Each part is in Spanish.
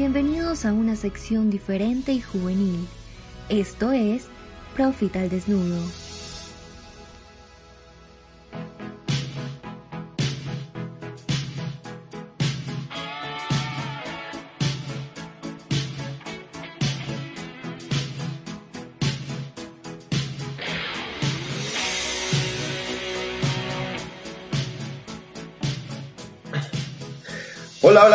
Bienvenidos a una sección diferente y juvenil. Esto es Profit al Desnudo.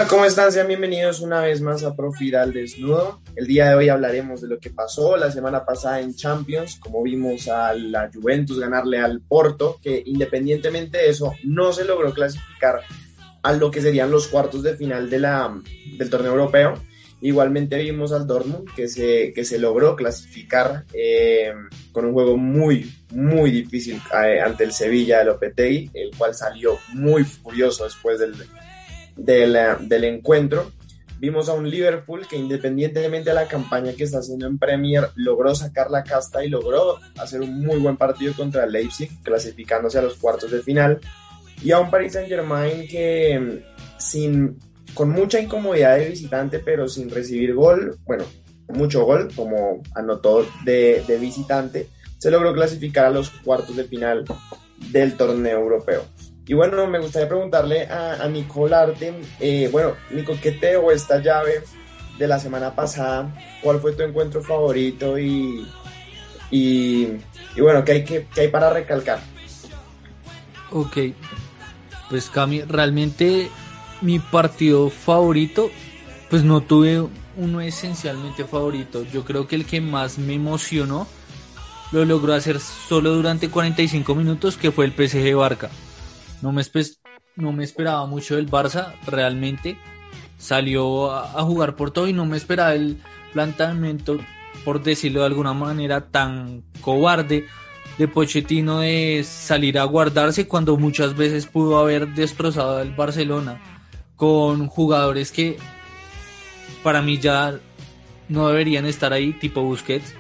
¿Cómo están? Sean bienvenidos una vez más a Profit al Desnudo. El día de hoy hablaremos de lo que pasó la semana pasada en Champions, como vimos a la Juventus ganarle al Porto, que independientemente de eso no se logró clasificar a lo que serían los cuartos de final de la, del torneo europeo. Igualmente vimos al Dortmund que se, que se logró clasificar eh, con un juego muy, muy difícil eh, ante el Sevilla de Lopetegui, el cual salió muy furioso después del, del, del encuentro. Vimos a un Liverpool que independientemente de la campaña que está haciendo en Premier, logró sacar la casta y logró hacer un muy buen partido contra Leipzig, clasificándose a los cuartos de final. Y a un Paris Saint Germain que sin, con mucha incomodidad de visitante, pero sin recibir gol, bueno, mucho gol, como anotó de visitante, se logró clasificar a los cuartos de final del torneo europeo. Y bueno, me gustaría preguntarle a, a Nicole Arte, eh, bueno, Nico, ¿qué te dejó esta llave de la semana pasada? ¿Cuál fue tu encuentro favorito? Y, y, y bueno, ¿qué hay, qué, qué hay para recalcar? Ok, pues Cami, realmente mi partido favorito, pues no tuve uno esencialmente favorito. Yo creo que el que más me emocionó lo logró hacer solo durante 45 minutos, que fue el PSG Barca. No me, esperaba mucho del Barça, realmente. Salió a, a, jugar por todo y no me esperaba el planteamiento, por decirlo de alguna manera, tan cobarde de Pochettino de salir a guardarse cuando muchas veces pudo haber destrozado al Barcelona con jugadores que para mí ya no deberían estar ahí, tipo Busquets.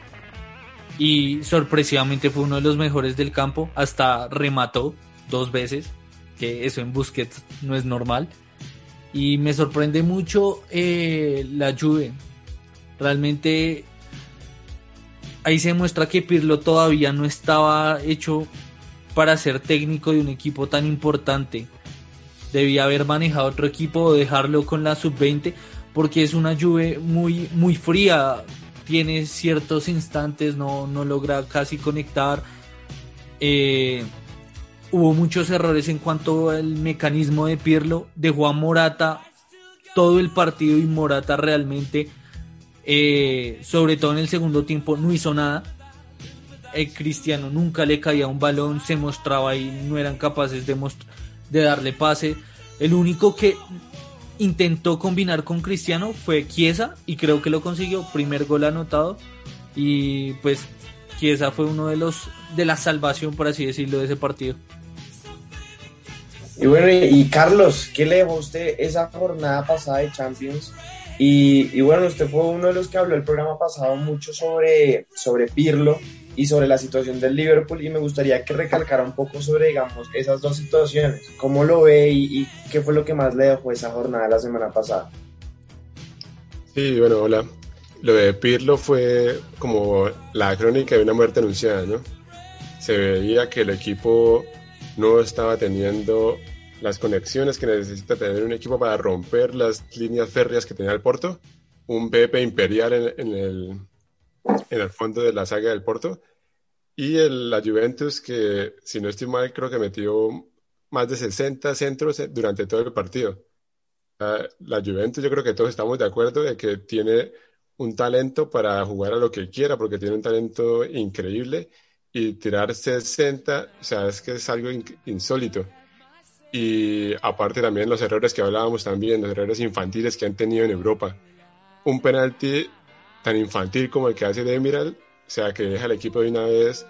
Y sorpresivamente fue uno de los mejores del campo, hasta remató dos veces que eso en Busquets no es normal. Y me sorprende mucho eh, la Juve. Realmente ahí se muestra que Pirlo todavía no estaba hecho para ser técnico de un equipo tan importante. Debía haber manejado otro equipo o dejarlo con la sub-20 porque es una Juve muy, muy fría. Tiene ciertos instantes, no, no logra casi conectar. Eh, hubo muchos errores en cuanto al mecanismo de Pirlo, dejó a Morata todo el partido y Morata realmente, eh, sobre todo en el segundo tiempo, no hizo nada. El Cristiano nunca le caía un balón, se mostraba ahí, no eran capaces de, de darle pase. El único que intentó combinar con Cristiano fue Chiesa y creo que lo consiguió, primer gol anotado y pues Chiesa fue uno de los de la salvación por así decirlo de ese partido. Y bueno, y Carlos, ¿qué le dejó usted esa jornada pasada de Champions? Y, y, bueno, usted fue uno de los que habló el programa pasado mucho sobre, sobre Pirlo y sobre la situación del Liverpool y me gustaría que recalcara un poco sobre, digamos, esas dos situaciones. ¿Cómo lo ve y, y qué fue lo que más le dejó esa jornada la semana pasada? Sí, bueno, hola. Lo de Pirlo fue como la crónica de una muerte anunciada, ¿no? Se veía que el equipo no estaba teniendo las conexiones que necesita tener un equipo para romper las líneas férreas que tenía el Porto. Un Pepe imperial en, el, en el fondo de la saga del Porto. Y el, la Juventus, que si no estoy mal, creo que metió más de 60 centros durante todo el partido. La, la Juventus, yo creo que todos estamos de acuerdo de que tiene un talento para jugar a lo que quiera, porque tiene un talento increíble y tirar 60, o sea, es que es algo insólito. Y aparte también los errores que hablábamos también, los errores infantiles que han tenido en Europa. Un penalti tan infantil como el que hace Demiral, o sea, que deja al equipo de una vez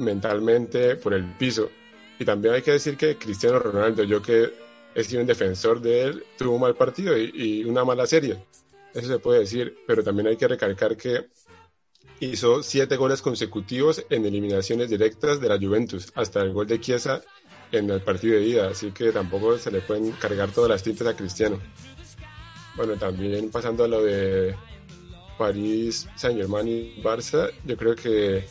mentalmente por el piso. Y también hay que decir que Cristiano Ronaldo, yo que he sido un defensor de él, tuvo un mal partido y una mala serie. Eso se puede decir, pero también hay que recalcar que hizo siete goles consecutivos en eliminaciones directas de la Juventus, hasta el gol de Chiesa en el partido de ida, así que tampoco se le pueden cargar todas las tintas a Cristiano. Bueno, también pasando a lo de París, Saint Germain y Barça, yo creo que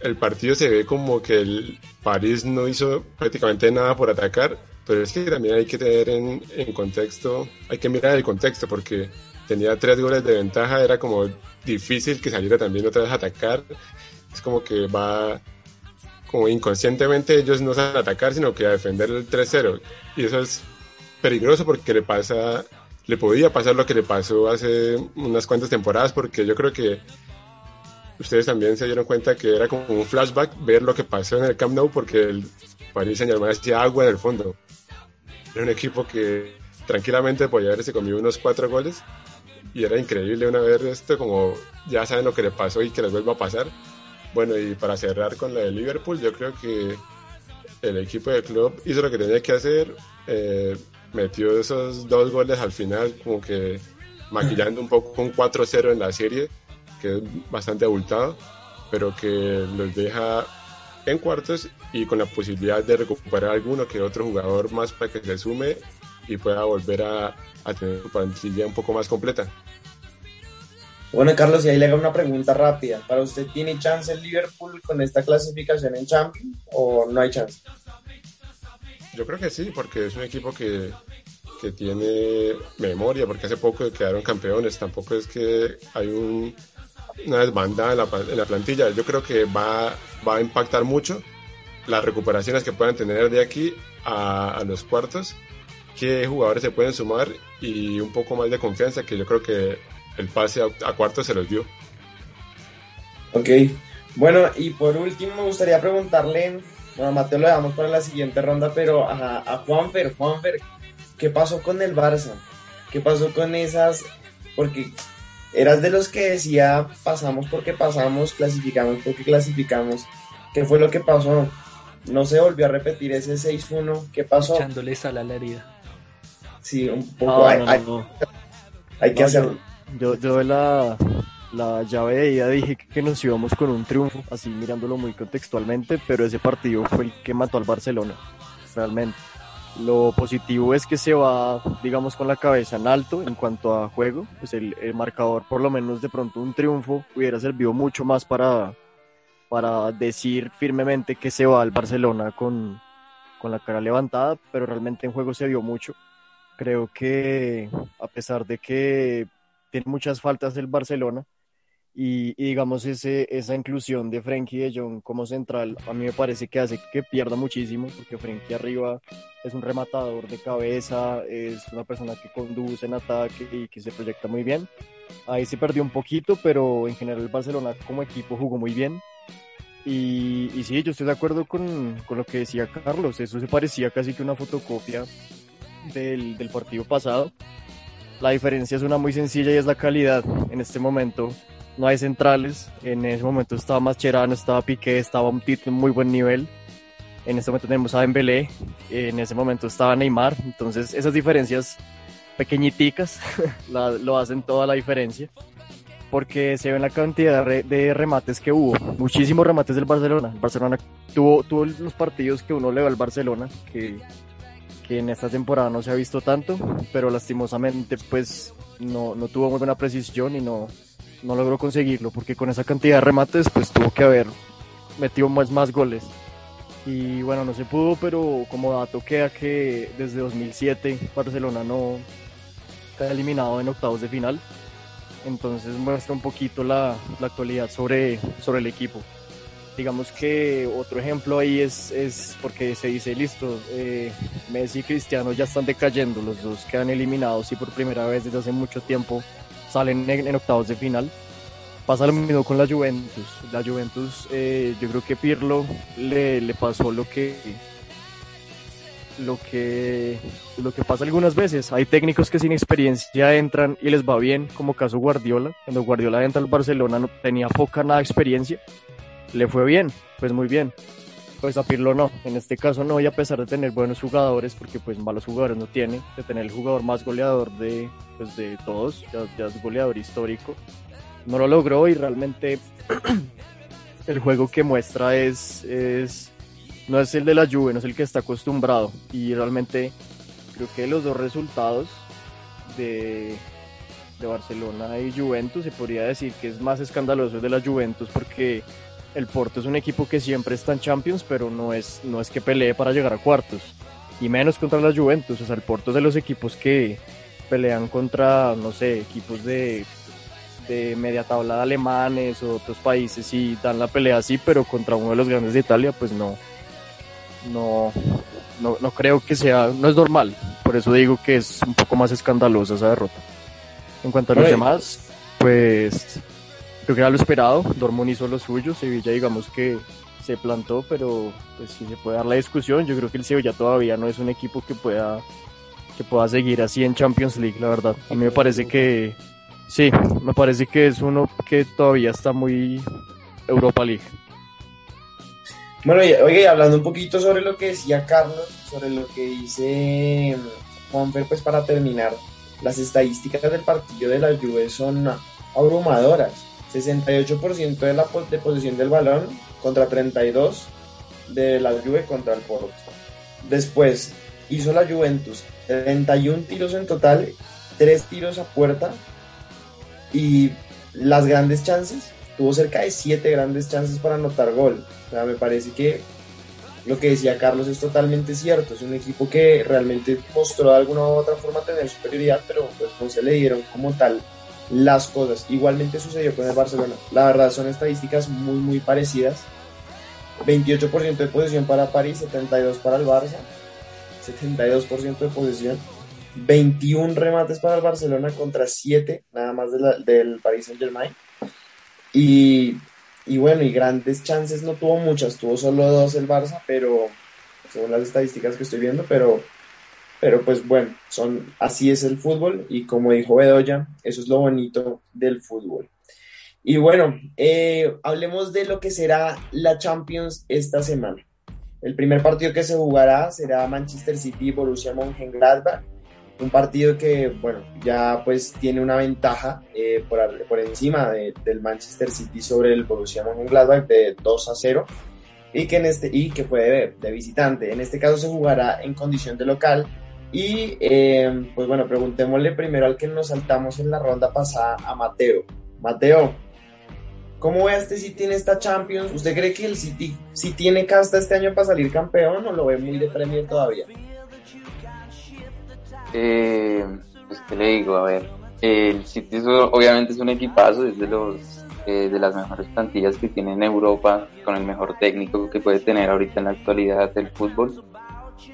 el partido se ve como que el París no hizo prácticamente nada por atacar, pero es que también hay que tener en, en contexto, hay que mirar el contexto porque tenía tres goles de ventaja, era como difícil que saliera también otra vez a atacar. Es como que va, como inconscientemente ellos no saben atacar, sino que a defender el 3-0. Y eso es peligroso porque le pasa, le podía pasar lo que le pasó hace unas cuantas temporadas, porque yo creo que ustedes también se dieron cuenta que era como un flashback ver lo que pasó en el Camp Nou, porque el Paris Saint Germain hacía agua en el fondo. Era un equipo que tranquilamente podía haberse comido unos cuatro goles y era increíble una vez esto, como ya saben lo que le pasó y que les vuelva a pasar. Bueno, y para cerrar con la de Liverpool, yo creo que el equipo de club hizo lo que tenía que hacer, eh, metió esos dos goles al final, como que maquillando un poco un 4-0 en la serie, que es bastante abultado, pero que los deja en cuartos y con la posibilidad de recuperar alguno que otro jugador más para que se sume y pueda volver a, a tener su plantilla un poco más completa. Bueno, Carlos, y ahí le hago una pregunta rápida. ¿Para usted tiene chance el Liverpool con esta clasificación en Champions o no hay chance? Yo creo que sí, porque es un equipo que, que tiene memoria, porque hace poco quedaron campeones, tampoco es que hay un, una desbandada en la, en la, plantilla. Yo creo que va, va a impactar mucho las recuperaciones que puedan tener de aquí a, a los cuartos qué jugadores se pueden sumar y un poco más de confianza que yo creo que el pase a, a cuartos se los dio. Ok, bueno, y por último me gustaría preguntarle, bueno, a Mateo lo damos para la siguiente ronda, pero a, a Juanfer, Juanfer, ¿qué pasó con el Barça? ¿Qué pasó con esas? Porque eras de los que decía, pasamos porque pasamos, clasificamos porque clasificamos. ¿Qué fue lo que pasó? No se volvió a repetir ese 6-1. ¿Qué pasó? Echándole sal a la herida. Sí, un poco. hay, no, hay- no. hay que No, hacerlo. Yo, yo de la, la llave de ida dije que nos íbamos con un triunfo, así mirándolo muy contextualmente, pero ese partido fue el que mató al Barcelona, realmente. Lo positivo es que se va, digamos, con la cabeza en alto en cuanto a juego. Pues el, el marcador, por lo menos de pronto un triunfo, hubiera servido mucho más para, para decir firmemente que se va al Barcelona con, con la cara levantada, pero realmente en juego se vio mucho. Creo que a pesar de que tiene muchas faltas el Barcelona y, y digamos ese, esa inclusión de Frenkie de Jong como central a mí me parece que hace que pierda muchísimo porque Frenkie arriba es un rematador de cabeza, es una persona que conduce en ataque y que se proyecta muy bien. Ahí se perdió un poquito, pero en general el Barcelona como equipo jugó muy bien. Y, y sí, yo estoy de acuerdo con, con lo que decía Carlos, eso se parecía casi que una fotocopia del, del partido pasado. La diferencia es una muy sencilla y es la calidad. En este momento no hay centrales. En ese momento estaba Mascherano, estaba Piqué, estaba un en muy buen nivel. En este momento tenemos a Dembélé. En ese momento estaba Neymar. Entonces esas diferencias pequeñiticas lo hacen toda la diferencia. Porque se ve la cantidad de, re- de remates que hubo. Muchísimos remates del Barcelona. El Barcelona tuvo, tuvo los partidos que uno le va al Barcelona. Que que en esta temporada no se ha visto tanto, pero lastimosamente pues no, no tuvo muy buena precisión y no, no logró conseguirlo, porque con esa cantidad de remates pues tuvo que haber metido más, más goles. Y bueno, no se pudo, pero como dato queda que desde 2007 Barcelona no queda eliminado en octavos de final. Entonces muestra un poquito la, la actualidad sobre, sobre el equipo digamos que otro ejemplo ahí es, es porque se dice, listo, eh, Messi y Cristiano ya están decayendo, los dos quedan eliminados y por primera vez desde hace mucho tiempo salen en, en octavos de final. Pasa lo mismo con la Juventus. La Juventus, eh, yo creo que Pirlo le, le pasó lo que lo que lo que pasa algunas veces. Hay técnicos que sin experiencia entran y les va bien, como caso Guardiola. Cuando Guardiola entra al Barcelona no tenía poca nada de experiencia le fue bien, pues muy bien. Pues a Pirlo no, en este caso no, y a pesar de tener buenos jugadores, porque pues malos jugadores no tiene, de tener el jugador más goleador de, pues, de todos, ya, ya es goleador histórico, no lo logró y realmente el juego que muestra es, es, no es el de la Juve, no es el que está acostumbrado, y realmente creo que los dos resultados de, de Barcelona y Juventus, se podría decir que es más escandaloso de la Juventus porque el Porto es un equipo que siempre está en Champions, pero no es, no es que pelee para llegar a cuartos, y menos contra la Juventus, o sea, el Porto es de los equipos que pelean contra, no sé, equipos de, de media tabla de alemanes o otros países y dan la pelea así, pero contra uno de los grandes de Italia, pues no, no, no, no creo que sea, no es normal, por eso digo que es un poco más escandalosa esa derrota. En cuanto a los demás, pues creo que era lo esperado, Dortmund hizo lo suyo, Sevilla digamos que se plantó, pero pues si se puede dar la discusión, yo creo que el Sevilla todavía no es un equipo que pueda que pueda seguir así en Champions League, la verdad. A mí me parece que sí, me parece que es uno que todavía está muy Europa League. Bueno, oye, hablando un poquito sobre lo que decía Carlos, sobre lo que dice mm, Juanfer, pues para terminar, las estadísticas del partido de la Juve son abrumadoras. 68% de la posesión del balón contra 32 de la Juve contra el Porto. Después hizo la Juventus 31 tiros en total, 3 tiros a puerta y las grandes chances, tuvo cerca de 7 grandes chances para anotar gol. Me parece que lo que decía Carlos es totalmente cierto. Es un equipo que realmente mostró de alguna u otra forma tener superioridad, pero pues no se le dieron como tal las cosas. Igualmente sucedió con el Barcelona. La verdad son estadísticas muy muy parecidas. 28% de posesión para París, 72% para el Barça, 72% de posesión, 21 remates para el Barcelona contra 7 nada más del Paris Saint Germain. Y, y, bueno, y grandes chances no tuvo muchas, tuvo solo dos el Barça, pero según las estadísticas que estoy viendo, pero pero pues bueno, son, así es el fútbol y como dijo Bedoya, eso es lo bonito del fútbol. Y bueno, eh, hablemos de lo que será la Champions esta semana. El primer partido que se jugará será Manchester City Borussia Mönchengladbach, un partido que, bueno, ya pues tiene una ventaja eh, por, por, encima del Manchester City sobre el Borussia Mönchengladbach de 2 a 0 y que, en este, y que fue de, de visitante. En este caso se jugará en condición de local y eh, pues bueno, preguntémosle primero al que nos saltamos en la ronda pasada, a Mateo. Mateo, ¿cómo ve a este City en esta Champions? ¿Usted cree que el City sí tiene casta este año para salir campeón o lo ve muy de premio todavía? Eh, pues qué le digo, a ver, el City obviamente es un equipazo, es de los eh, de las mejores plantillas que tiene en Europa, con el mejor técnico que puede tener ahorita en la actualidad del fútbol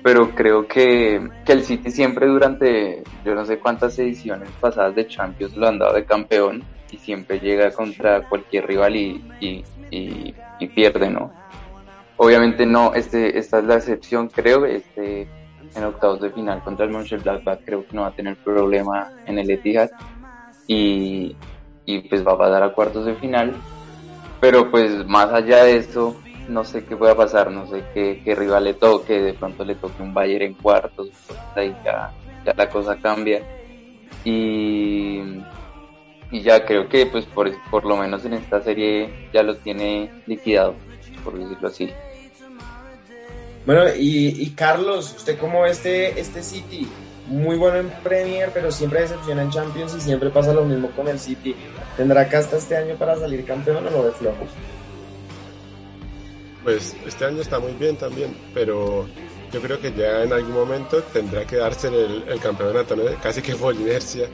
pero creo que, que, el City siempre durante yo no sé cuántas ediciones pasadas de Champions lo han dado de campeón y siempre llega contra cualquier rival y, y, y, pierde, ¿no? Obviamente no, este, esta es la excepción, creo, este, en octavos de final contra el Mönchengladbach creo que no va a tener problema en el Etihad y, y pues va a pasar a cuartos de final, pero pues más allá de esto, no sé qué pueda pasar, no sé qué, rival le toque, de pronto le toque un Bayern en cuartos, ahí ya, la cosa cambia. Y, ya creo que pues por, por lo menos en esta serie ya lo tiene liquidado, por decirlo así. Bueno, y, y Carlos, ¿usted cómo ve este, este City? Muy bueno en Premier, pero siempre decepciona en Champions y siempre pasa lo mismo con el City. ¿Tendrá casta este año para salir campeón o lo de flojo? Pues este año está muy bien también, pero yo creo que ya en algún momento tendrá que darse el, el campeonato, casi que por inercia.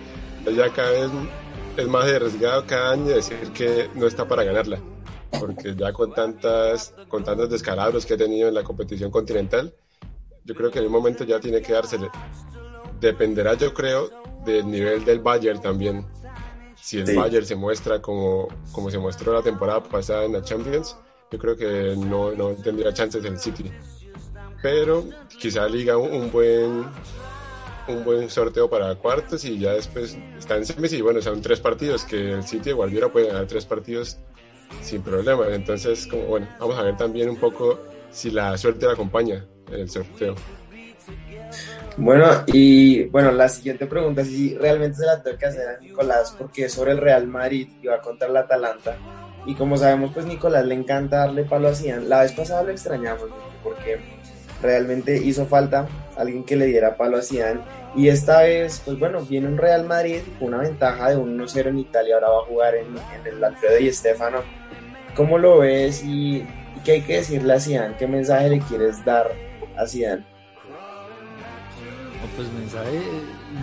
Ya cada vez es más arriesgado cada año decir que no está para ganarla, porque ya con tantas con tantos descalabros que ha tenido en la competición continental, yo creo que en un momento ya tiene que dársele. Dependerá, yo creo, del nivel del Bayern también. Si el Bayern se muestra como, como se mostró la temporada pasada en la Champions, yo creo que no, no tendría chances el City. Pero quizá liga un, buen un buen sorteo para cuartos y ya después está en semis y bueno, son tres partidos que el City igual hubiera puede ganar tres partidos sin problema. Entonces, como bueno, vamos a ver también un poco si la suerte la acompaña en el sorteo. Bueno, y bueno, la siguiente pregunta, si realmente se la tengo que hacer a Nicolás, porque es sobre el Real Madrid y va contra el Atalanta. Y como sabemos, pues Nicolás le encanta darle palo a Zidane. La vez pasada lo extrañamos porque realmente hizo falta alguien que le diera palo a Zidane. Y esta vez, pues bueno, viene un Real Madrid con una ventaja de 1-0 en Italia, ahora va a jugar en, el Alfredo y Estefano. ¿Cómo lo ves y, qué hay que decirle a Zidane? ¿Qué mensaje le quieres dar a Zidane? pues mensaje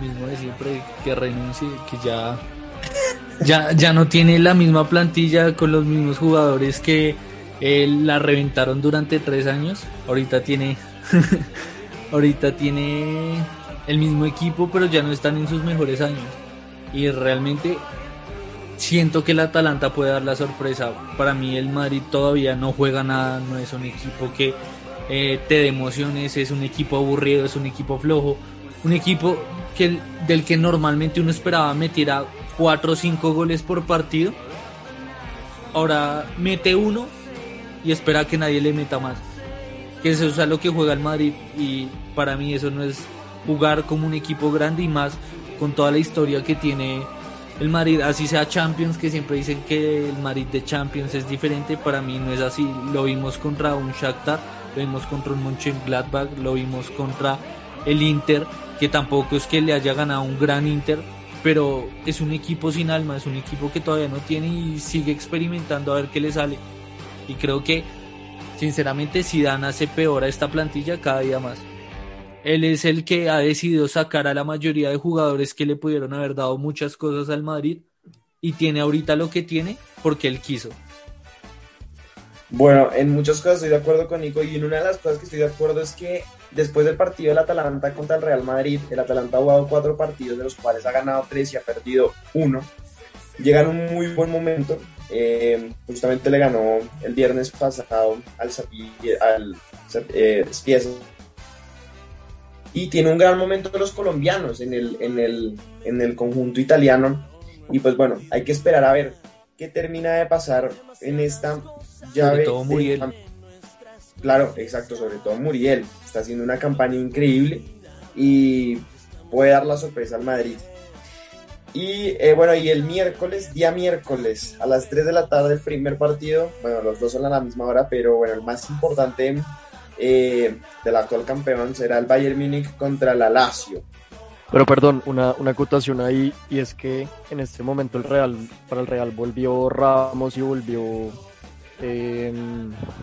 mismo de siempre que renuncie, que ya ya, ya no tiene la misma plantilla con los mismos jugadores que la reventaron durante tres años. Ahorita tiene, ahorita tiene el mismo equipo, pero ya no están en sus mejores años. Y realmente siento que el Atalanta puede dar la sorpresa. Para mí el Madrid todavía no juega nada, no es un equipo que eh, te dé emociones, es un equipo aburrido, es un equipo flojo, un equipo que, del que normalmente uno esperaba metiera 4 o 5 goles por partido. Ahora mete uno y espera que nadie le meta más. Que eso es a lo que juega el Madrid y para mí eso no es jugar como un equipo grande y más con toda la historia que tiene el Madrid, así sea Champions, que siempre dicen que el Madrid de Champions es diferente, para mí no es así. Lo vimos contra un Shakhtar, lo vimos contra un Mönchengladbach, lo vimos contra el Inter, que tampoco es que le haya ganado un gran Inter, pero es un equipo sin alma, es un equipo que todavía no tiene y sigue experimentando a ver qué le sale. Y creo que, sinceramente, Zidane hace peor a esta plantilla cada día más. Él es el que ha decidido sacar a la mayoría de jugadores que le pudieron haber dado muchas cosas al Madrid y tiene ahorita lo que tiene porque él quiso. Bueno, en muchas cosas estoy de acuerdo con Nico y en una de las cosas que estoy de acuerdo es que después del partido del Atalanta contra el Real Madrid, el Atalanta ha jugado cuatro partidos de los cuales ha ganado tres y ha perdido uno. Llega en un muy buen momento. Eh, justamente le ganó el viernes pasado al, al eh, Y tiene un gran momento los colombianos en el, en, el, en el conjunto italiano. Y pues bueno, hay que esperar a ver qué termina de pasar en esta sobre todo Muriel. Claro, exacto, sobre todo Muriel. Está haciendo una campaña increíble y puede dar la sorpresa al Madrid. Y eh, bueno, y el miércoles, día miércoles, a las 3 de la tarde, el primer partido. Bueno, los dos son a la misma hora, pero bueno, el más importante eh, del actual campeón será el Bayern Múnich contra la Lazio. Pero perdón, una, una acotación ahí, y es que en este momento el Real, para el Real volvió Ramos y volvió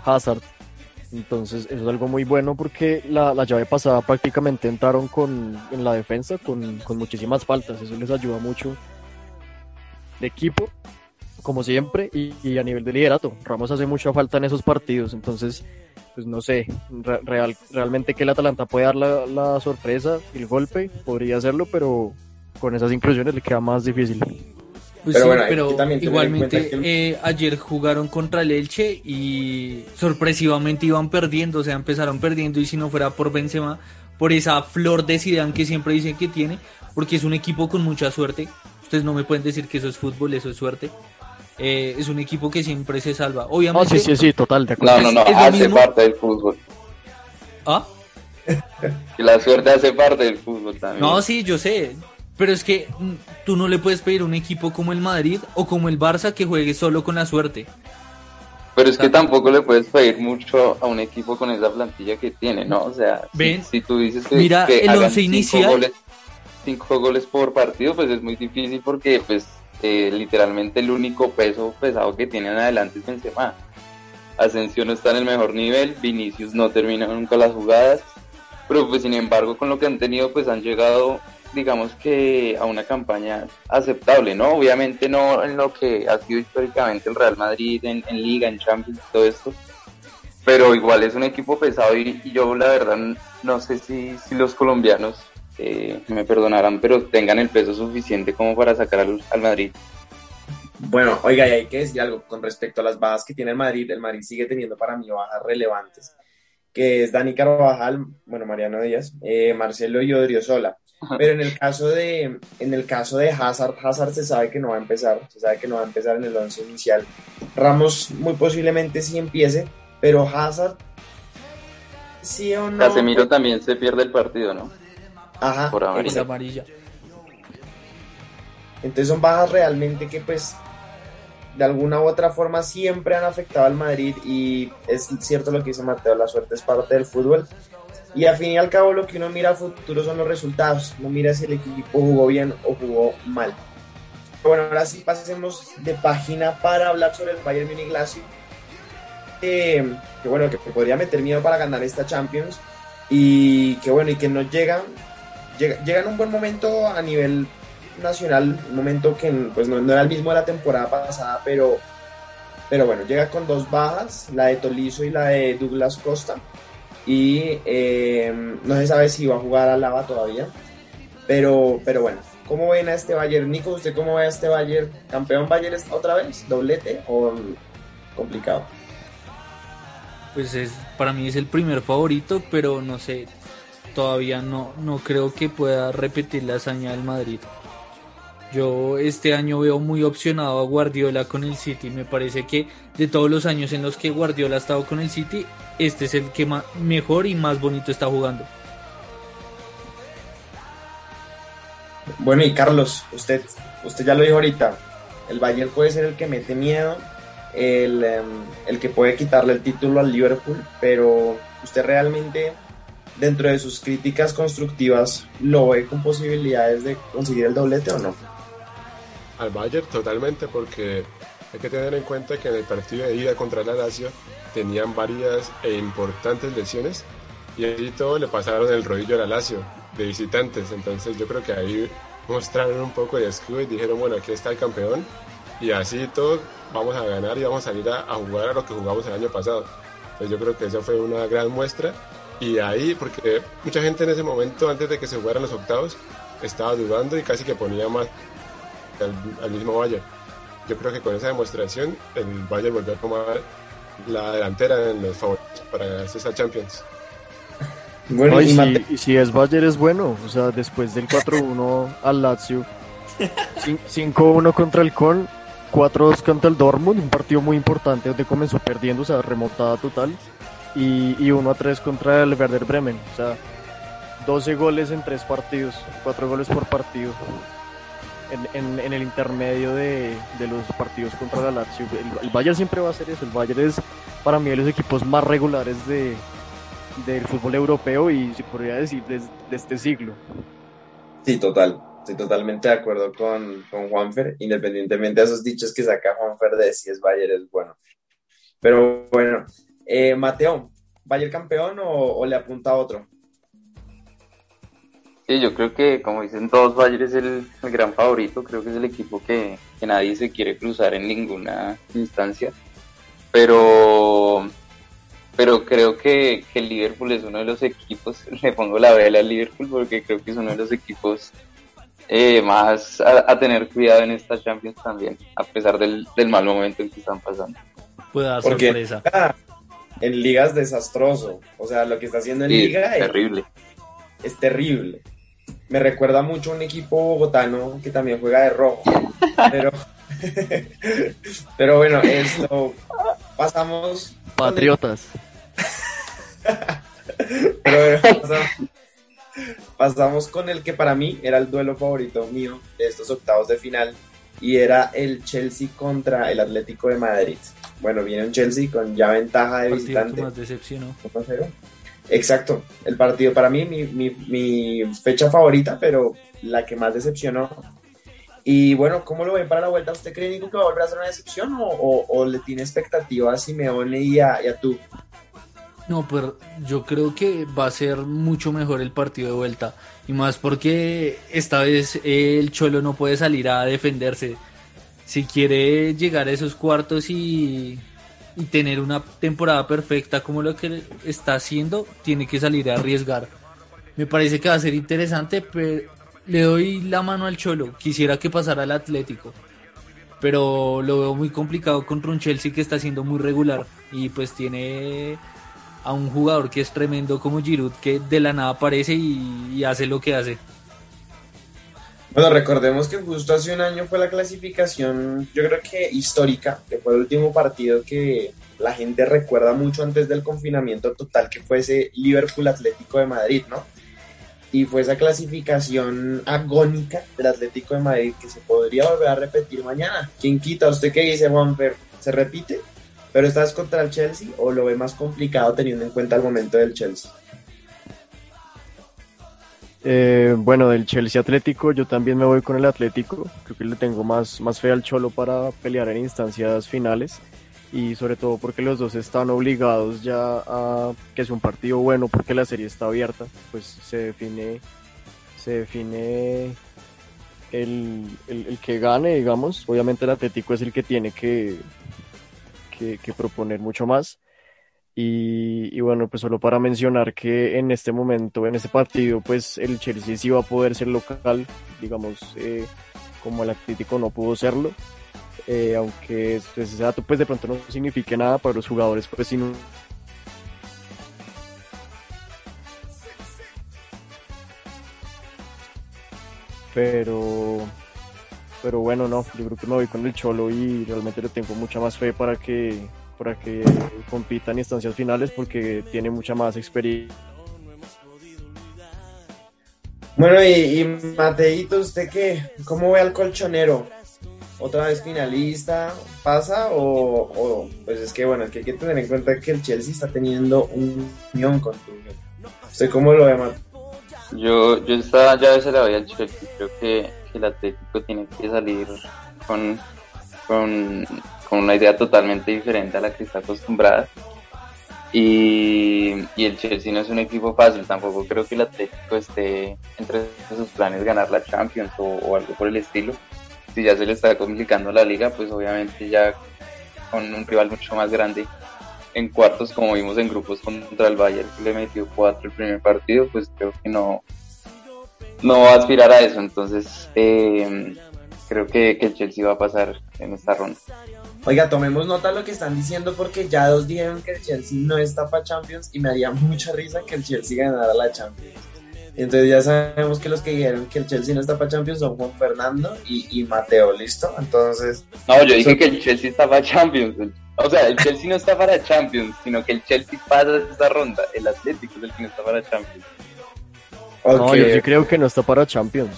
Hazard. Entonces, eso es algo muy bueno porque la, llave pasada prácticamente entraron con, en la defensa con, muchísimas faltas. Eso les ayuda mucho de equipo, como siempre, y, a nivel de liderato. Ramos hace mucha falta en esos partidos. Entonces, pues no sé, real, realmente que el Atalanta puede dar la, la sorpresa, el golpe, podría hacerlo, pero con esas inclusiones le queda más difícil. Pues pero, pero igualmente eh, ayer jugaron contra el Elche y sorpresivamente iban perdiendo, o sea, empezaron perdiendo y si no fuera por Benzema, por esa flor de Zidane que siempre dicen que tiene, porque es un equipo con mucha suerte. Ustedes no me pueden decir que eso es fútbol, eso es suerte. Eh, es un equipo que siempre se salva. Obviamente. sí, sí, sí, total. De no, no, no, hace parte del fútbol. ¿Ah? la suerte hace parte del fútbol también. No, sí, yo sé. Pero es que mm, tú no le puedes pedir a un equipo como el Madrid o como el Barça que juegue solo con la suerte. Pero es que tampoco le puedes pedir mucho a un equipo con esa plantilla que tiene, ¿no? O sea, Si, tú dices que, mira el once inicial, goles, cinco goles por partido, pues es muy difícil porque, pues, eh, literalmente el único peso pesado que tienen adelante es Benzema. Asensio no está en el mejor nivel, Vinicius no termina nunca las jugadas, pero pues sin embargo con lo que han tenido pues han llegado digamos que a una campaña aceptable, ¿no? Obviamente no en lo que ha sido históricamente el Real Madrid en, Liga, en Champions, todo esto, pero igual es un equipo pesado y, yo la verdad no sé si, si los colombianos eh, me perdonarán, pero tengan el peso suficiente como para sacar al, al Madrid. Bueno, oiga, y hay que decir algo con respecto a las bajas que tiene el Madrid. El Madrid sigue teniendo para mí bajas relevantes, que es Dani Carvajal, bueno, Mariano Díaz, eh, Marcelo y Odriozola. Pero en el caso de en el caso de Hazard, Hazard se sabe que no va a empezar, se sabe que no va a empezar en el once inicial. Ramos muy posiblemente sí empiece, pero Hazard sí o no. Casemiro también se pierde el partido, ¿no? Ajá. Por amarilla. Entonces son bajas realmente que pues de alguna u otra forma siempre han afectado al Madrid y es cierto lo que dice Mateo, la suerte es parte del fútbol, Y al fin y al cabo lo que uno mira a futuro son los resultados, no mira si el equipo jugó bien o jugó mal. Bueno, ahora sí pasemos de página para hablar sobre el Bayern Munich Lazio. que bueno, que podría meter miedo para ganar esta Champions y que bueno, y que no llegan, llega, en un buen momento a nivel nacional, un momento que pues no, era el mismo de la temporada pasada, pero, pero bueno, llega con dos bajas, la de Tolizo y la de Douglas Costa y eh, no se sabe si va a jugar a Lava todavía. Pero, pero bueno, ¿cómo ven a este Bayern? Nico, ¿usted cómo ve a este Bayern? ¿Campeón Bayern otra vez? ¿Doblete o complicado? Pues es, para mí es el primer favorito, pero no sé, todavía no, no creo que pueda repetir la hazaña del Madrid. Yo este año veo muy opcionado a Guardiola con el City. Me parece que de todos los años en los que Guardiola ha estado con el City, este es el que mejor y más bonito está jugando. Bueno, y Carlos, usted, usted ya lo dijo ahorita, el Bayern puede ser el que mete miedo, el, em, el que puede quitarle el título al Liverpool, pero usted realmente, dentro de sus críticas constructivas, lo ve con posibilidades de conseguir el doblete o no? Al Bayern totalmente, porque hay que tener en cuenta que en el partido de ida contra la Lazio tenían varias e importantes lesiones y allí todo le pasaron el rodillo a la Lazio de visitantes. Entonces yo creo que ahí mostraron un poco de escudo y dijeron, bueno, aquí está el campeón y así todos vamos a ganar y vamos a salir a, jugar a lo que jugamos el año pasado. Entonces yo creo que esa fue una gran muestra y ahí, porque mucha gente en ese momento, antes de que se jugaran los octavos, estaba dudando y casi que ponía más al, mismo Bayern. Yo creo que con esa demostración el Bayern volvió a tomar la delantera en los favoritos para ganarse esa Champions. Bueno, y, si, es Bayern es bueno, o sea, después del 4-1 al Lazio, 5-1 contra el Con, 4-2 contra el Dortmund, un partido muy importante donde comenzó perdiendo, o sea, remontada total, y, y 1-3 contra el Werder Bremen, o sea, 12 goles en 3 partidos, 4 goles por partido. En, en, el intermedio de, de, los partidos contra la Lazio. El, el Bayern siempre va a ser eso. El Bayern es para mí de los equipos más regulares de, del fútbol europeo y se podría decir de, este siglo. Sí, total. Estoy totalmente de acuerdo con, con Juanfer, independientemente de esos dichos que saca Juanfer de si es Bayern es bueno. Pero bueno, eh, Mateo, ¿Bayern campeón o, le apunta a otro? Sí, yo creo que, como dicen todos, Bayern es el, gran favorito. Creo que es el equipo que, que, nadie se quiere cruzar en ninguna instancia. Pero pero creo que, que, el Liverpool es uno de los equipos, le pongo la vela al Liverpool porque creo que es uno de los equipos eh, más a, tener cuidado en esta Champions también, a pesar del, del mal momento en que están pasando. Puede dar sorpresa. En ligas desastroso, o sea, lo que está haciendo en liga es terrible. Es, terrible. Me recuerda mucho a un equipo bogotano que también juega de rojo, pero, pero bueno, esto pasamos Patriotas. pasamos, con el que para mí era el duelo favorito mío de estos octavos de final y era el Chelsea contra el Atlético de Madrid. Bueno, viene un Chelsea con ya ventaja de visitante. Más decepcionó. Exacto, el partido para mí, mi, mi, mi fecha favorita, pero la que más decepcionó y bueno, ¿cómo lo ven para la vuelta? ¿Usted cree que va a volver a ser una decepción o, le tiene expectativas a Simeone y a, y a tú? No, pero yo creo que va a ser mucho mejor el partido de vuelta. Y más porque esta vez el Cholo no puede salir a defenderse. Si quiere llegar a esos cuartos y, tener una temporada perfecta como lo que está haciendo, tiene que salir a arriesgar. Me parece que va a ser interesante, pero le doy la mano al Cholo. Quisiera que pasara al Atlético. Pero lo veo muy complicado contra un Chelsea que está siendo muy regular. Y pues tiene a un jugador que es tremendo como Giroud que de la nada aparece y, hace lo que hace. Bueno, recordemos que justo hace un año fue la clasificación, yo creo que histórica, que fue el último partido que la gente recuerda mucho antes del confinamiento total, que fue ese Liverpool Atlético de Madrid, ¿no? y fue esa clasificación agónica del Atlético de Madrid que se podría volver a repetir mañana. ¿Quién quita? ¿Usted qué dice, Juanfer? ¿Se repite? ¿Pero estás contra el Chelsea o lo ve más complicado teniendo en cuenta el momento del Chelsea? Eh, bueno, del Chelsea Atlético, yo también me voy con el Atlético. Creo que le tengo más, más fe al Cholo para pelear en instancias finales. Y sobre todo porque los dos están obligados ya a que es un partido bueno porque la serie está abierta. Pues se define, se define el, el, que gane, digamos. Obviamente el Atlético es el que tiene que, que proponer mucho más. Y, bueno, pues solo para mencionar que en este momento, en este partido, pues el Chelsea sí va a poder ser local, digamos, eh, como el Atlético no pudo serlo. Eh, aunque pues, ese dato pues de pronto no signifique nada para los jugadores, pues sino pero pero bueno no yo creo que me voy con el cholo y realmente le tengo mucha más fe para que para que compita en instancias finales porque tiene mucha más experiencia. Bueno, y, Mateito, ¿usted qué? ¿Cómo ve al colchonero? ¿Otra vez finalista? ¿Pasa? O, pues es que bueno, que hay que tener en cuenta que el Chelsea está teniendo un unión con ¿Usted cómo lo ve, Mateito? Yo, yo estaba, ya a veces la voy al Chelsea, creo que, que el Atlético tiene que salir con, con con una idea totalmente diferente a la que está acostumbrada. Y, y, el Chelsea no es un equipo fácil, tampoco creo que el Atlético esté entre sus planes ganar la Champions o, algo por el estilo. Si ya se le está complicando la liga, pues obviamente ya con un rival mucho más grande en cuartos, como vimos en grupos contra el Bayern, que le metió cuatro el primer partido, pues creo que no, no va a aspirar a eso. Entonces, eh, creo que, que el Chelsea va a pasar en esta ronda. Oiga, tomemos nota de lo que están diciendo porque ya dos dijeron que el Chelsea no está para Champions y me haría mucha risa que el Chelsea ganara la Champions. Entonces ya sabemos que los que dijeron que el Chelsea no está para Champions son Juan Fernando y, Mateo, ¿listo? Entonces... No, yo dije que el Chelsea está para Champions. O sea, el Chelsea no está para Champions, sino que el Chelsea pasa esta ronda. El Atlético es el que no está para Champions. No, yo sí creo que no está para Champions.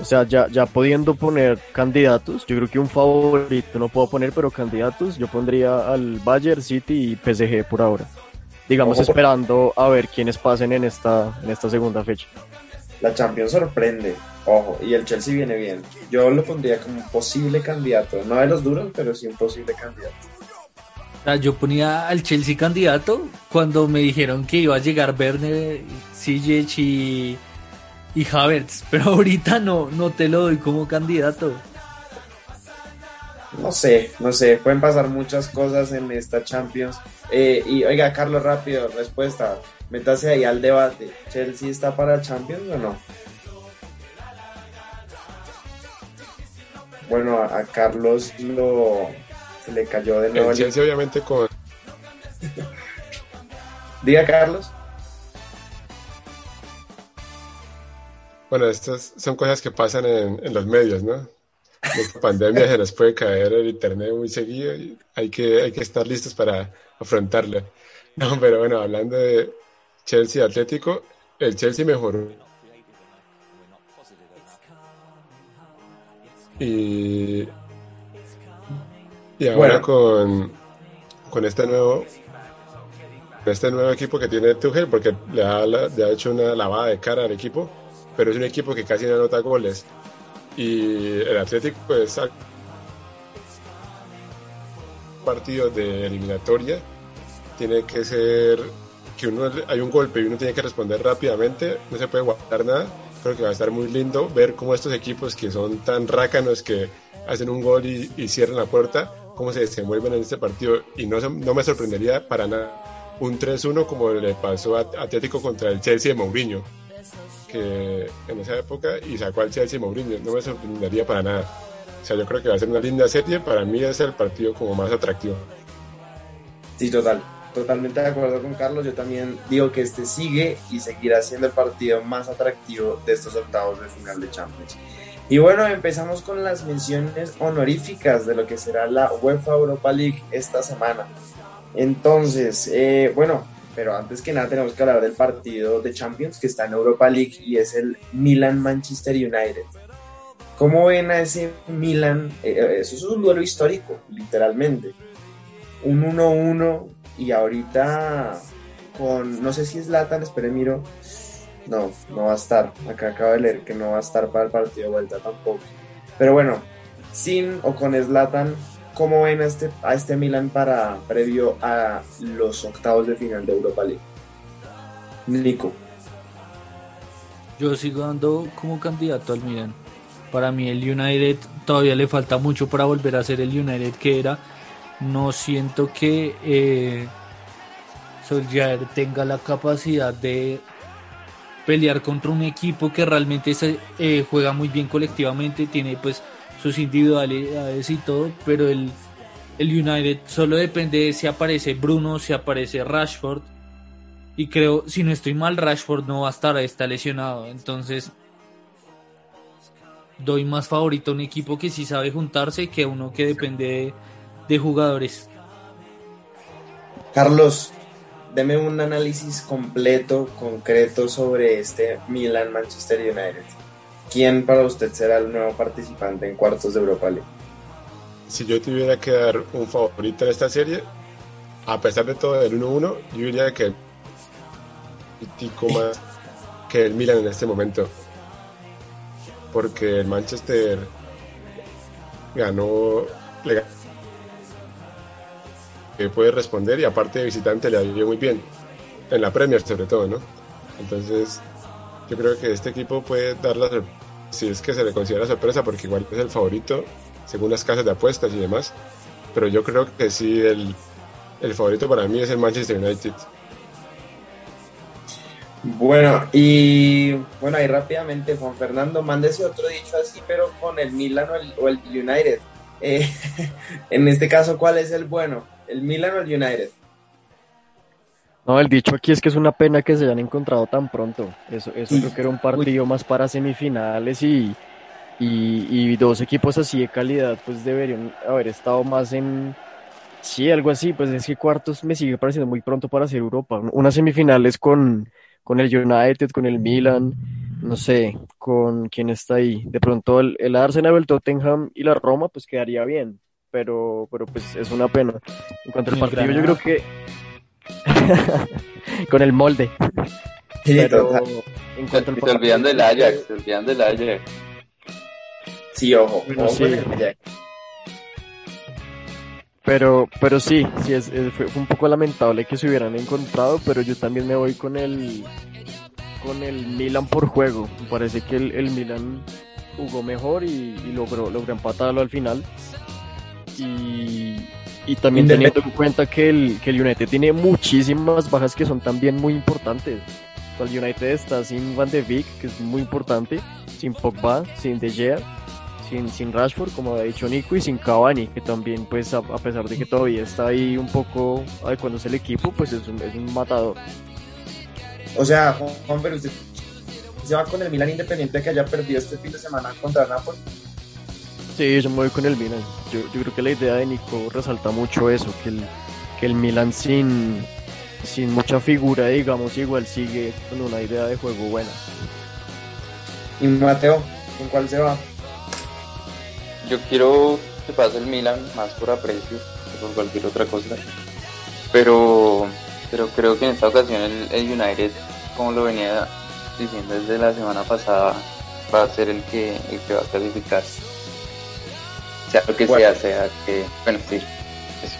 O sea, ya, ya pudiendo poner candidatos, yo creo que un favorito no puedo poner, pero candidatos, yo pondría al Bayern City y PSG por ahora. Digamos, esperando a ver quiénes pasen en esta, en esta segunda fecha. La Champions sorprende, ojo, y el Chelsea viene bien. Yo lo pondría como un posible candidato, no de los duros, pero sí un posible candidato. Yo ponía al Chelsea candidato cuando me dijeron que iba a llegar Werner, Sijic y y Havertz, pero ahorita no, no te lo doy como candidato. No sé, no sé, pueden pasar muchas cosas en esta Champions. Eh, y oiga, Carlos, rápido, respuesta. Métase ahí al debate. ¿Chelsea está para Champions o no? Bueno, a, Carlos lo se le cayó de nuevo. El Chelsea, obviamente, con. Diga, Carlos. Bueno, estas son cosas que pasan en, los medios, ¿no? La pandemia se nos puede caer el internet muy seguido y hay que, hay que estar listos para afrontarla. No, pero bueno, hablando de Chelsea Atlético, el Chelsea mejoró. Y, y ahora con, con este nuevo este nuevo equipo que tiene Tuchel, porque le ha, le ha hecho una lavada de cara al equipo, pero es un equipo que casi no anota goles. Y el Atlético, pues, partido de eliminatoria, tiene que ser que uno hay un golpe y uno tiene que responder rápidamente, no se puede guardar nada. Creo que va a estar muy lindo ver cómo estos equipos que son tan rácanos que hacen un gol y, cierran la puerta, cómo se desenvuelven en este partido. Y no, no me sorprendería para nada un 3-1 como le pasó a Atlético contra el Chelsea de Mourinho que en esa época y sacó al Chelsea Mourinho. No me sorprendería para nada. O sea, yo creo que va a ser una linda serie. Para mí es el partido como más atractivo. Sí, total. Totalmente de acuerdo con Carlos. Yo también digo que este sigue y seguirá siendo el partido más atractivo de estos octavos de final de Champions. Y bueno, empezamos con las menciones honoríficas de lo que será la UEFA Europa League esta semana. Entonces, eh, bueno, pero antes que nada tenemos que hablar del partido de Champions que está en Europa League y es el Milan-Manchester United. ¿Cómo ven a ese Milan? Eh, eh, eso es un duelo histórico, literalmente. Un 1-1 y ahorita con, no sé si es Latan, espere, miro. No, no va a estar. Acá acabo de leer que no va a estar para el partido de vuelta tampoco. Pero bueno, sin o con Zlatan, ¿cómo ven a este, a este Milan para previo a los octavos de final de Europa League? Nico. Yo sigo dando como candidato al Milan. Para mí el United todavía le falta mucho para volver a ser el United que era. No siento que eh, Solskjaer tenga la capacidad de pelear contra un equipo que realmente se, eh, juega muy bien colectivamente, tiene pues sus individualidades y todo, pero el, el United solo depende de si aparece Bruno, si aparece Rashford. Y creo, si no estoy mal, Rashford no va a estar, está lesionado. Entonces, doy más favorito a un equipo que sí sabe juntarse que uno que depende de, de jugadores. Carlos, deme un análisis completo, concreto sobre este Milan Manchester United. ¿Quién para usted será el nuevo participante en cuartos de Europa League? Si yo tuviera que dar un favorito en esta serie, a pesar de todo el 1-1, yo diría que el más que el Milan en este momento. Porque el Manchester ganó, le que puede responder y aparte de visitante le ha ido muy bien, en la Premier sobre todo, ¿no? Entonces, yo creo que este equipo puede dar la sorpresa, si es que se le considera sorpresa, porque igual es el favorito según las casas de apuestas y demás, pero yo creo que sí, el, el favorito para mí es el Manchester United. Bueno, y bueno, ahí rápidamente, Juan Fernando, mándese otro dicho así, pero con el Milan o el, o el United. Eh, en este caso, ¿cuál es el bueno? ¿El Milan o el United? No, el dicho aquí es que es una pena que se hayan encontrado tan pronto. Eso, eso creo que era un partido más para semifinales y, y, y, dos equipos así de calidad pues deberían haber estado más en... Sí, algo así, pues es que cuartos me sigue pareciendo muy pronto para hacer Europa. Unas semifinales con, con el United, con el Milan, no sé, con quién está ahí. De pronto el, el Arsenal, el Tottenham y la Roma pues quedaría bien pero, pero pues es una pena. En cuanto al partido, yo creo que con el molde. pero en cuanto al se olvidan del Ajax, se olvidan del Ajax. Sí, ojo, bueno, sí. Pero, pero sí, sí es, fue, fue, un poco lamentable que se hubieran encontrado, pero yo también me voy con el con el Milan por juego. Me parece que el, el Milan jugó mejor y, y logró, logró empatarlo al final. Y, y también teniendo en cuenta que el, que el United tiene muchísimas bajas que son también muy importantes. el United está sin Van de Beek, que es muy importante, sin Pogba, sin De Gea, sin, sin Rashford, como ha dicho Nico, y sin Cavani, que también, pues, a, a pesar de que todavía está ahí un poco adecuándose el equipo, pues es un, es un matador. O sea, Juan, pero usted se va con el Milan Independiente que haya perdido este fin de semana contra Napoli. Sí, yo me voy con el Milan. Yo, yo, creo que la idea de Nico resalta mucho eso, que el, que el Milan sin, sin mucha figura, digamos, igual sigue con una idea de juego buena. ¿Y Mateo, con cuál se va? Yo quiero que pase el Milan más por aprecio que por cualquier otra cosa. Pero, pero creo que en esta ocasión el, el United, como lo venía diciendo desde la semana pasada, va a ser el que, el que va a clasificar sea lo que bueno. sea, sea que, bueno, sí. Eso.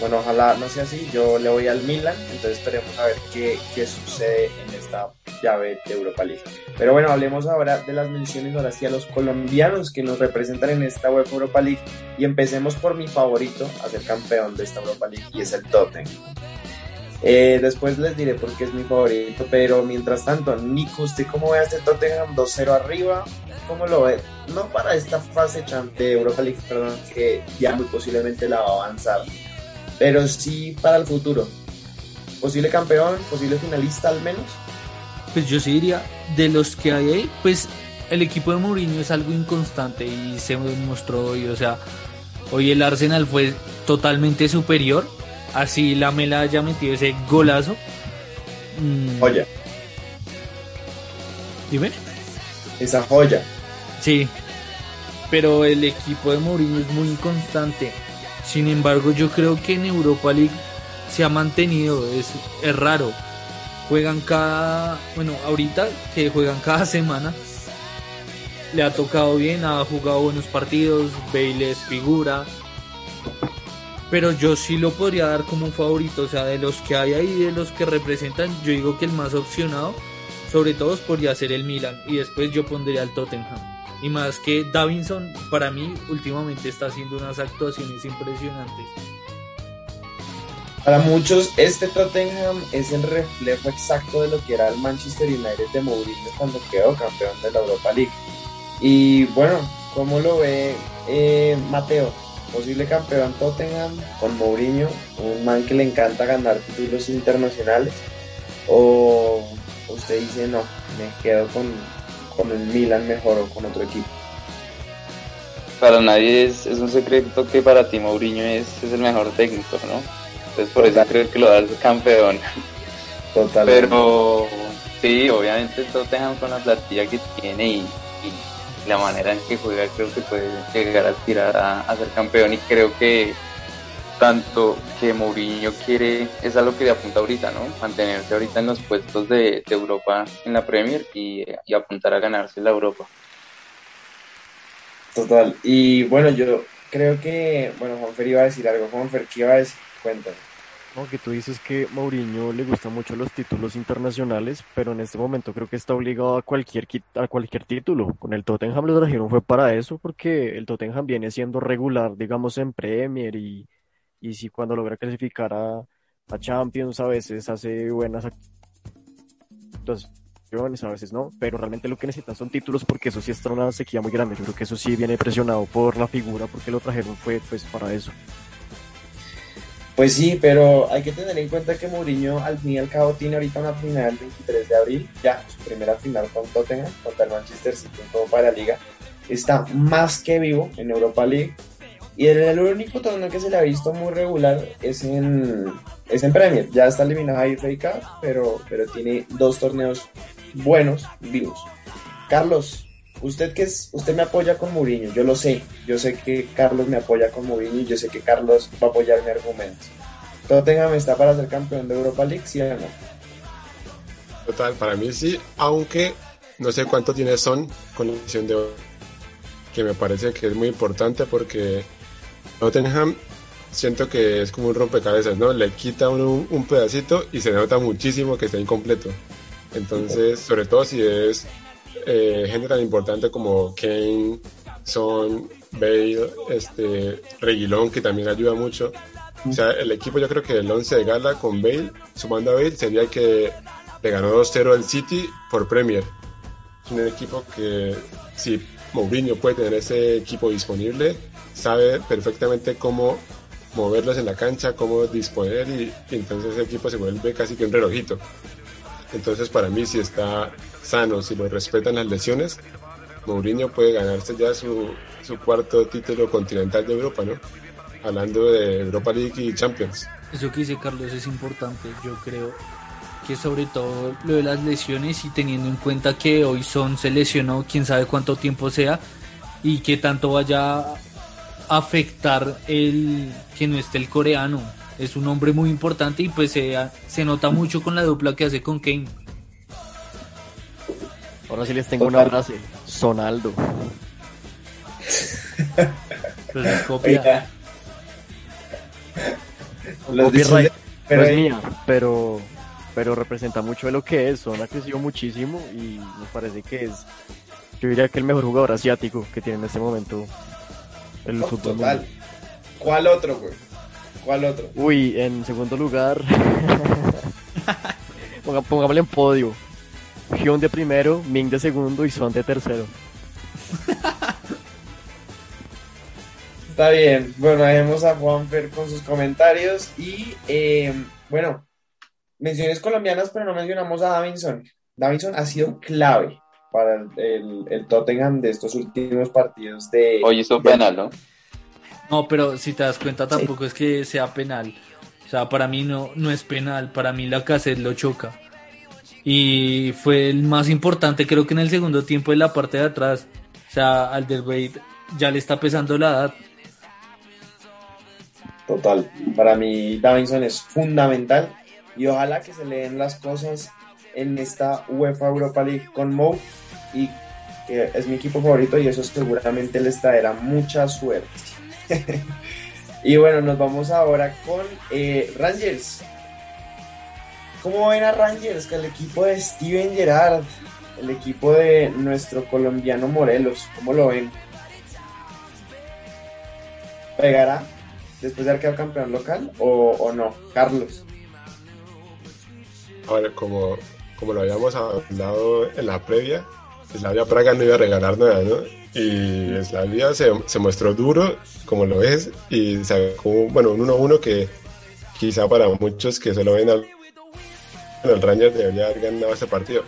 Bueno, ojalá no sea así, yo le voy al Milan, entonces esperemos a ver qué, qué sucede en esta llave de Europa League. Pero bueno, hablemos ahora de las menciones ahora sí a los colombianos que nos representan en esta web Europa League y empecemos por mi favorito a ser campeón de esta Europa League y es el Tottenham. Eh, después les diré por qué es mi favorito, pero mientras tanto, Nico, ¿usted cómo ve a este Tottenham 2-0 arriba? ¿Cómo lo ve? No para esta fase de Europa League, perdón, que ya muy posiblemente la va a avanzar, pero sí para el futuro. ¿Posible campeón? ¿Posible finalista al menos? Pues yo sí diría, de los que hay ahí, pues el equipo de Mourinho es algo inconstante y se demostró hoy, o sea, hoy el Arsenal fue totalmente superior así la Mela haya metido ese golazo. Mm. Joya. Dime. Esa joya. Sí. Pero el equipo de Mourinho es muy inconstante. Sin embargo, yo creo que en Europa League se ha mantenido. Es, raro. juegan cada, bueno, ahorita que juegan cada semana, le ha tocado bien, ha jugado buenos partidos, Bale es figura, pero yo sí lo podría dar como un favorito, o sea, de los que hay ahí, de los que representan, yo digo que el más opcionado, sobre todo podría ser el Milan, y después yo pondría el Tottenham. Y más que Davinson, para mí, últimamente está haciendo unas actuaciones impresionantes. Para muchos, este Tottenham es el reflejo exacto de lo que era el Manchester United de Mourinho cuando quedó campeón de la Europa League. Y bueno, ¿cómo lo ve eh, Mateo? Posible campeón Tottenham con Mourinho, un man que le encanta ganar títulos internacionales. ¿O usted dice no, me quedo con, con el Milan mejor o con otro equipo? Para nadie es, es un secreto que para ti Mourinho es, es el mejor técnico, ¿no? Entonces por eso creo que lo da el campeón. Total. Pero sí, obviamente Tottenham con la plantilla que tiene y, la manera en que juega creo que puede llegar a aspirar a, ser campeón y creo que tanto que Mourinho quiere, es algo que le apunta ahorita, ¿no? Mantenerse ahorita en los puestos de, Europa en la Premier y, y, apuntar a ganarse la Europa. Total. Y bueno, yo creo que, bueno, Juanfer iba a decir algo. Juanfer, ¿qué iba a decir? Cuéntame. No, que tú dices que Mourinho le gustan mucho los títulos internacionales, pero en este momento creo que está obligado a cualquier, a cualquier título. Con el Tottenham lo trajeron fue para eso, porque el Tottenham viene siendo regular, digamos, en Premier y, y si cuando logra clasificar a, a Champions a veces hace buenas actuaciones, a veces no, pero realmente lo que necesitan son títulos porque eso sí está una sequía muy grande. Yo creo que eso sí viene presionado por la figura porque lo trajeron fue pues para eso. Pues sí, pero hay que tener en cuenta que Mourinho al fin y al cabo tiene ahorita una final el 23 de abril, ya su primera final con Tottenham, contra el Manchester City en Copa de la Liga. Está más que vivo en Europa League y el, único torneo que se le ha visto muy regular es en, es en Premier. Ya está eliminado a FA pero, pero tiene dos torneos buenos, vivos. Carlos, usted que es, usted me apoya con Mourinho, yo lo sé, yo sé que Carlos me apoya con Mourinho y yo sé que Carlos va a apoyar mi argumento. Tottenham está para ser campeón de Europa League, ¿sí o no? Total, para mí sí, aunque no sé cuánto tiene Son con la edición de que me parece que es muy importante porque Tottenham siento que es como un rompecabezas, ¿no? Le quita un, pedacito y se nota muchísimo que está incompleto. Entonces, sobre todo si es eh, gente tan importante como Kane, Son, Bale, este, Reguilón, que también ayuda mucho. O sea, el equipo yo creo que el 11 de gala con Bale, sumando a Bale, sería el que le ganó 2-0 al City por Premier. Es un equipo que si Mourinho puede tener ese equipo disponible, sabe perfectamente cómo moverlos en la cancha, cómo disponer y, entonces ese equipo se vuelve casi que un relojito. Entonces para mí si está sano, si lo respetan las lesiones, Mourinho puede ganarse ya su, su cuarto título continental de Europa, ¿no? Hablando de Europa League y Champions. Eso que dice Carlos es importante, yo creo que sobre todo lo de las lesiones y teniendo en cuenta que hoy Son se lesionó, quién sabe cuánto tiempo sea y que tanto vaya afectar el que no esté el coreano. Es un hombre muy importante y pues se, se nota mucho con la dupla que hace con Kane. Ahora sí les tengo una frase. Sonaldo. pues es copia. Copyright pero es mía, pero, pero representa mucho de lo que es. Son ha crecido muchísimo y me parece que es, yo diría que el mejor jugador asiático que tiene en este momento el fútbol. Total. ¿Cuál otro, güey? ¿Cuál otro? Uy, en segundo lugar, pongámosle en podio. Hyun de primero, Ming de segundo y Son de tercero. Está bien. Bueno, dejemos a Juanfer con sus comentarios. Y eh, bueno, menciones colombianas, pero no mencionamos a Davinson. Davinson ha sido clave para el, Tottenham de estos últimos partidos de. Hoy hizo penal, ¿no? No, pero si te das cuenta, tampoco es que sea penal. O sea, para mí no, no es penal. Para mí la cassette lo choca y fue el más importante creo que en el segundo tiempo en la parte de atrás. O sea, Alderweireld ya le está pesando la edad. Total, para mí Davinson es fundamental y ojalá que se le den las cosas en esta UEFA Europa League con Mo y que es mi equipo favorito y eso seguramente les traerá mucha suerte. y bueno, nos vamos ahora con eh, Rangers. ¿Cómo ven a Rangers? Que el equipo de Steven Gerrard, el equipo de nuestro colombiano Morelos, ¿cómo lo ven? ¿Pegará después de haber quedado campeón local o, no? Carlos. A ver, como, como lo habíamos hablado en la previa, Slavia Praga no iba a regalar nada, ¿no? Y Slavia se, se mostró duro, como lo es, y sacó, bueno, un 1-1 que quizá para muchos que solo ven al el Rangers debería haber ganado ese partido.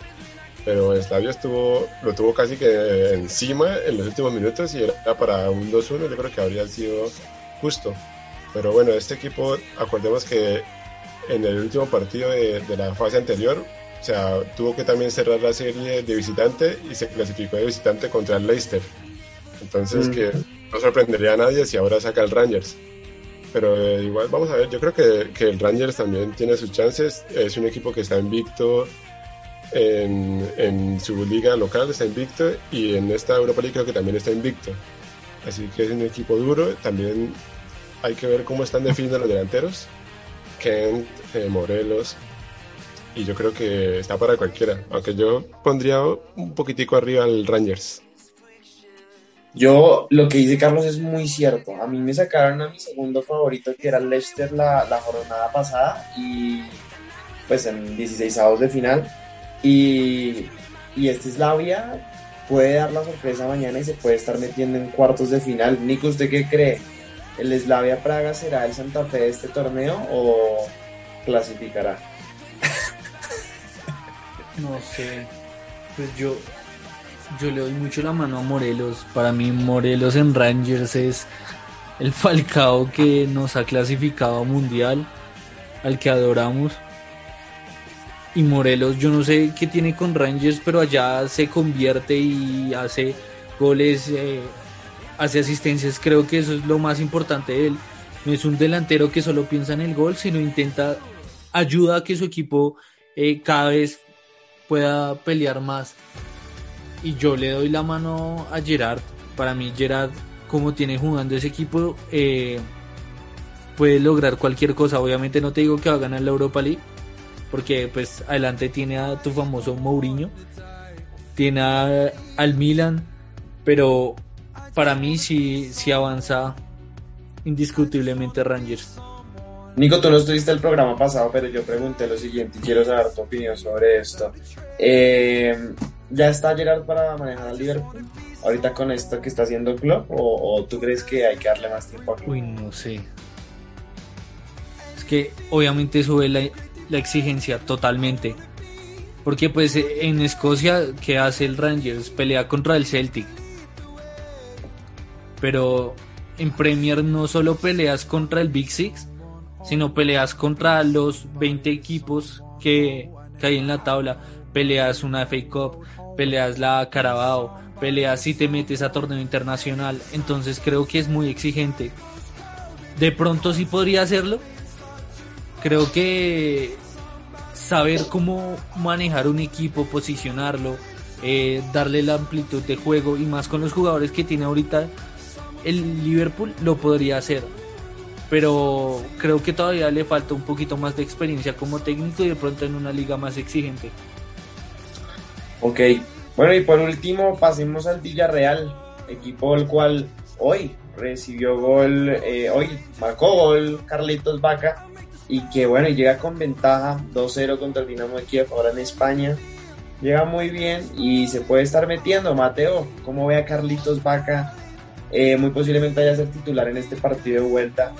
Pero Slavia estuvo, lo tuvo casi que encima en los últimos minutos y era para un 2-1, yo creo que habría sido justo. Pero bueno, este equipo, acordemos que en el último partido de, de la fase anterior o sea, tuvo que también cerrar la serie de visitante y se clasificó de visitante contra el Leicester. Entonces, que no sorprendería a nadie si ahora saca el Rangers. Pero eh, igual, vamos a ver, yo creo que, que, el Rangers también tiene sus chances. Es un equipo que está invicto en, en, su liga local, está invicto, y en esta Europa League creo que también está invicto. Así que es un equipo duro. También hay que ver cómo están definiendo los delanteros. Kent, eh, Morelos, y yo creo que está para cualquiera, aunque yo pondría un poquitico arriba al Rangers. Yo, lo que dice Carlos es muy cierto. A mí me sacaron a mi segundo favorito, que era Leicester, la, la jornada pasada, y pues en 16 avos de final. Y, y este Slavia puede dar la sorpresa mañana y se puede estar metiendo en cuartos de final. Nico, ¿usted qué cree? ¿El Slavia Praga será el Santa Fe de este torneo o clasificará? No sé. Pues yo, yo le doy mucho la mano a Morelos. Para mí Morelos en Rangers es el Falcao que nos ha clasificado a Mundial, al que adoramos. Y Morelos, yo no sé qué tiene con Rangers, pero allá se convierte y hace goles, eh, hace asistencias. Creo que eso es lo más importante de él. No es un delantero que solo piensa en el gol, sino intenta, ayuda a que su equipo eh, cada vez pueda pelear más. Y yo le doy la mano a Gerard. Para mí Gerard, como tiene jugando ese equipo, eh, puede lograr cualquier cosa. Obviamente no te digo que va a ganar la Europa League, porque pues adelante tiene a tu famoso Mourinho, tiene al Milan, pero para mí sí, sí avanza indiscutiblemente Rangers. Nico, tú no estuviste el programa pasado, pero yo pregunté lo siguiente y quiero saber tu opinión sobre esto. Eh, ¿Ya está Gerard para manejar al Liverpool? Ahorita con esto que está haciendo Klopp o, tú crees que hay que darle más tiempo a Klopp? Uy, no sé. Es que obviamente sube la, la exigencia totalmente. Porque pues en Escocia, ¿qué hace el Rangers? Pelea contra el Celtic. Pero en Premier no solo peleas contra el Big Six, sino peleas contra los 20 equipos que, hay en la tabla, peleas una FA Cup, peleas la Carabao, peleas si te metes a torneo internacional, entonces creo que es muy exigente. De pronto sí podría hacerlo. Creo que saber cómo manejar un equipo, posicionarlo, eh, darle la amplitud de juego y más con los jugadores que tiene ahorita el Liverpool lo podría hacer pero creo que todavía le falta un poquito más de experiencia como técnico y de pronto en una liga más exigente. Ok, bueno y por último pasemos al Villarreal, equipo el cual hoy recibió gol, eh, hoy marcó gol Carlitos Vaca y que bueno, llega con ventaja 2-0 contra el Dinamo de Kiev ahora en España. Llega muy bien y se puede estar metiendo. Mateo, ¿cómo ve a Carlitos Vaca? Eh, muy posiblemente vaya a ser titular en este partido de vuelta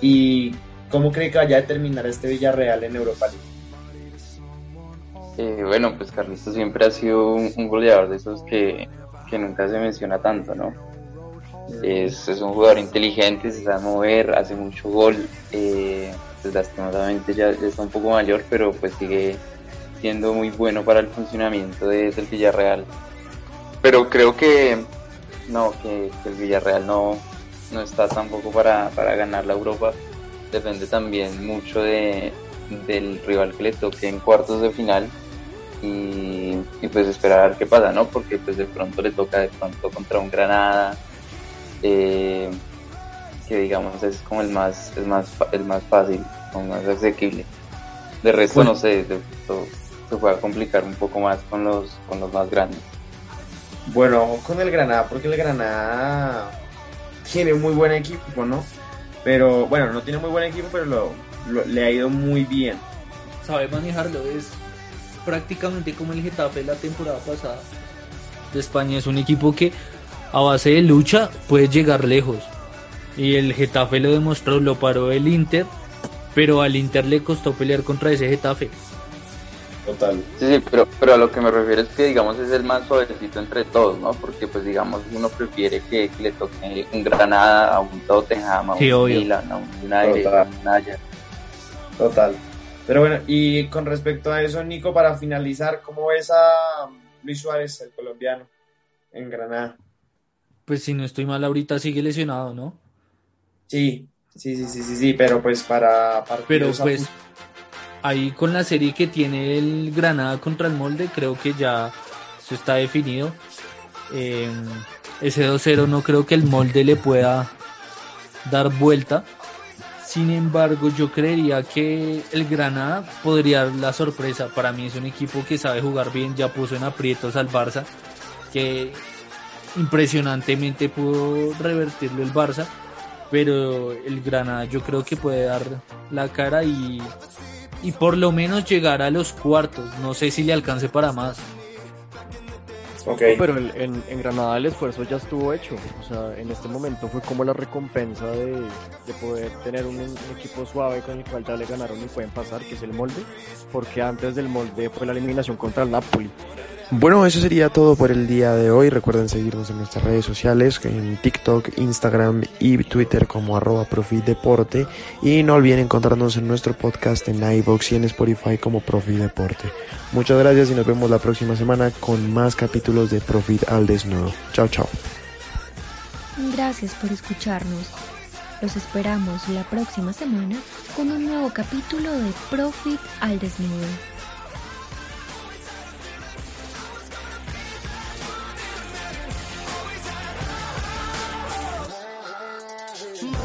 ¿Y cómo cree que vaya a terminar este Villarreal en Europa League? Eh, bueno, pues Carlitos siempre ha sido un, goleador de esos que, nunca se menciona tanto, ¿no? Es, un jugador inteligente, se sabe mover, hace mucho gol. Eh, pues ya, está un poco mayor, pero pues sigue siendo muy bueno para el funcionamiento de, del Villarreal. Pero creo que no, que el Villarreal no, no está tampoco para, para ganar la Europa. Depende también mucho de, del rival que le toque en cuartos de final. y, pues esperar a ver qué pasa, ¿no? Porque pues de pronto le toca de pronto contra un Granada, eh, que digamos es como el más, el más, el más fácil, o más asequible. De resto no sé, se puede complicar un poco más con los, con los más grandes. Bueno, con el Granada, porque el Granada tiene muy buen equipo, ¿no? Pero bueno, no tiene muy buen equipo, pero lo, le ha ido muy bien. Sabe manejarlo, es prácticamente como el Getafe la temporada pasada de España. Es un equipo que a base de lucha puede llegar lejos. Y el Getafe lo demostró, lo paró el Inter, pero al Inter le costó pelear contra ese Getafe. Total. Sí, sí, pero, pero a lo que me refiero es que, digamos, es el más suavecito entre todos, ¿no? Porque, pues, digamos, uno prefiere que, le toque un Granada, a un Tottenham, a un Milan, a un United, a un Naya. Total. Pero bueno, y con respecto a eso, Nico, para finalizar, ¿cómo ves a Luis Suárez, el colombiano, en Granada? Pues si no estoy mal, ahorita sigue lesionado, ¿no? Sí, sí, sí, sí, sí, sí, pero pues para Pero pues ahí con la serie que tiene el Granada contra el Molde, creo que ya eso está definido. Eh, ese 2-0 no creo que el Molde le pueda dar vuelta. Sin embargo, yo creería que el Granada podría dar la sorpresa. Para mí es un equipo que sabe jugar bien, ya puso en aprietos al Barça, que impresionantemente pudo revertirlo el Barça, pero el Granada yo creo que puede dar la cara y y por lo menos llegar a los cuartos. No sé si le alcance para más. Okay. pero en, Granada el esfuerzo ya estuvo hecho. O sea, en este momento fue como la recompensa de, poder tener un, equipo suave con el cual ya le ganaron y pueden pasar, que es el molde. Porque antes del molde fue la eliminación contra el Napoli. Bueno, eso sería todo por el día de hoy. Recuerden seguirnos en nuestras redes sociales, en TikTok, Instagram y Twitter como arroba Deporte. Y no olviden encontrarnos en nuestro podcast en iVoox y en Spotify como Profit Deporte. Muchas gracias y nos vemos la próxima semana con más capítulos de Profit al Desnudo. Chao, chao. Gracias por escucharnos. Los esperamos la próxima semana con un nuevo capítulo de Profit al Desnudo.